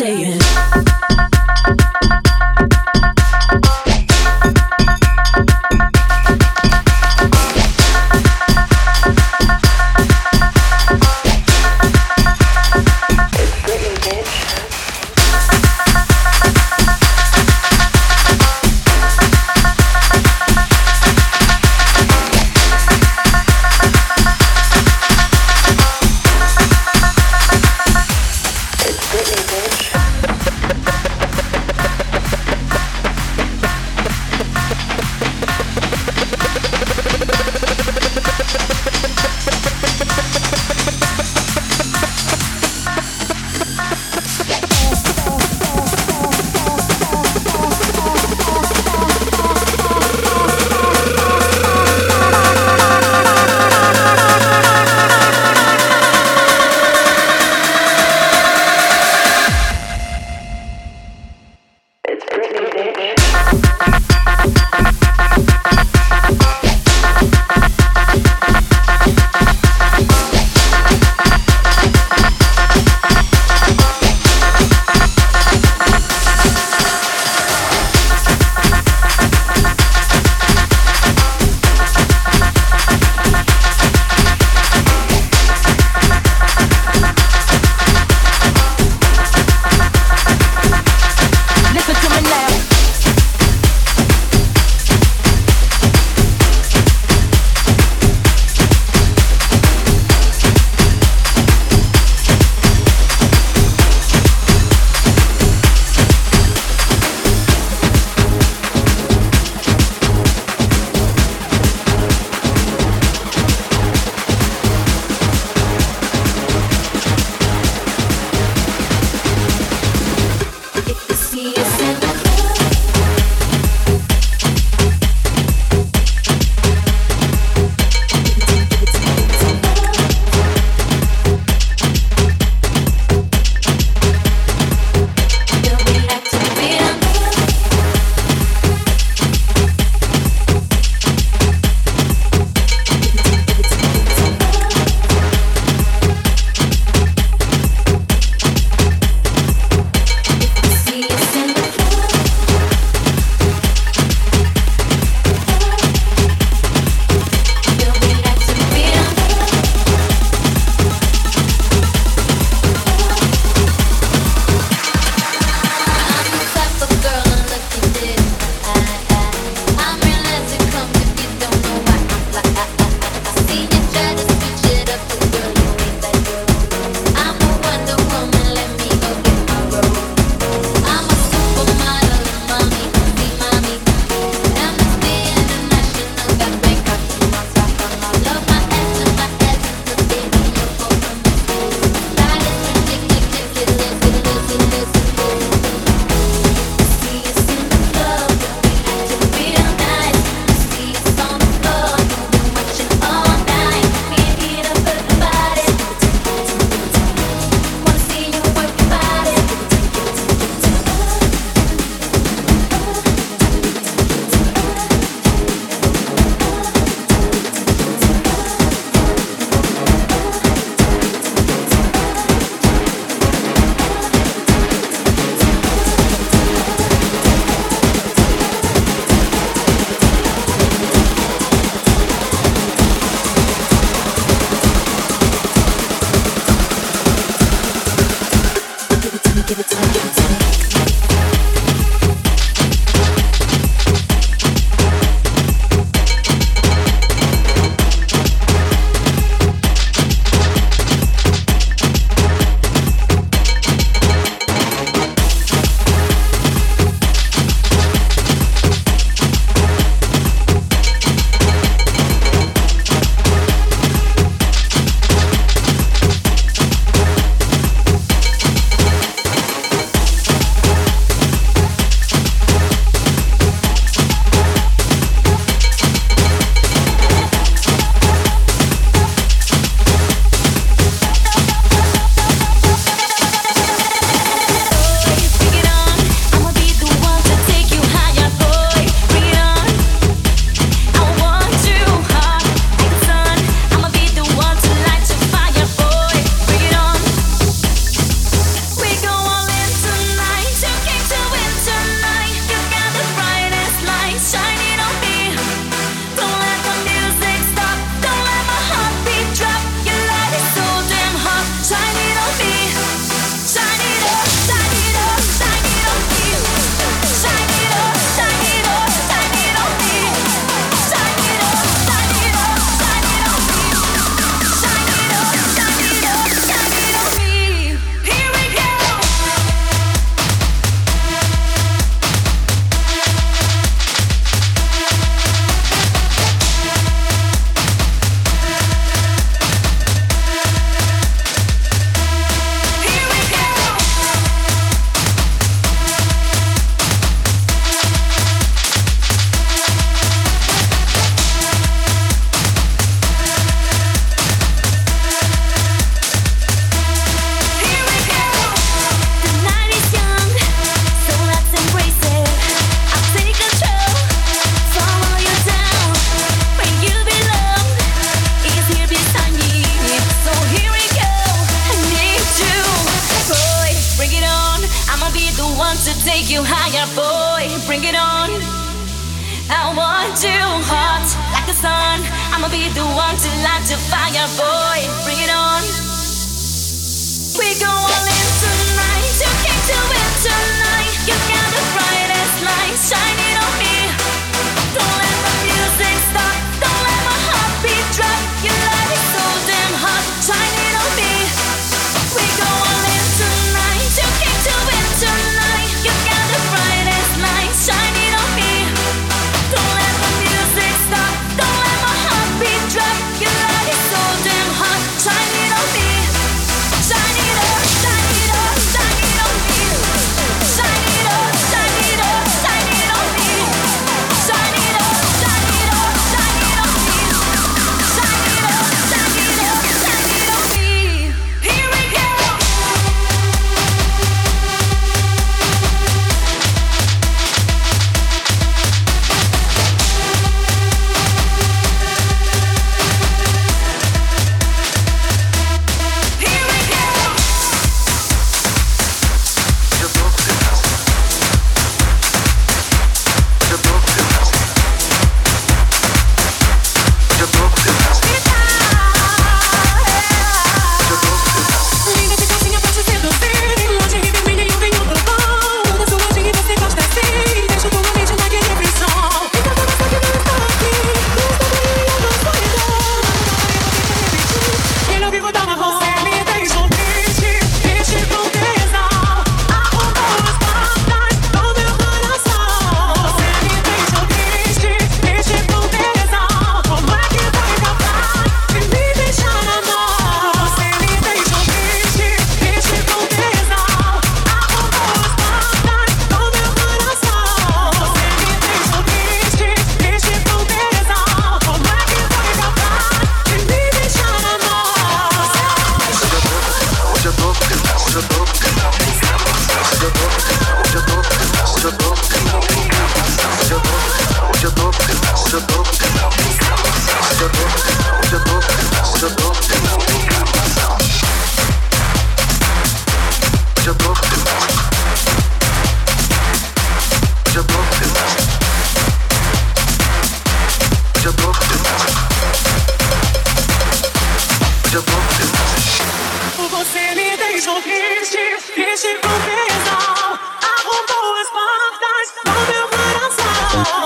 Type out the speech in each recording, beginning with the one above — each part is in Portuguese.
saying.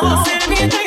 Você me deixou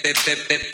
pep pep pep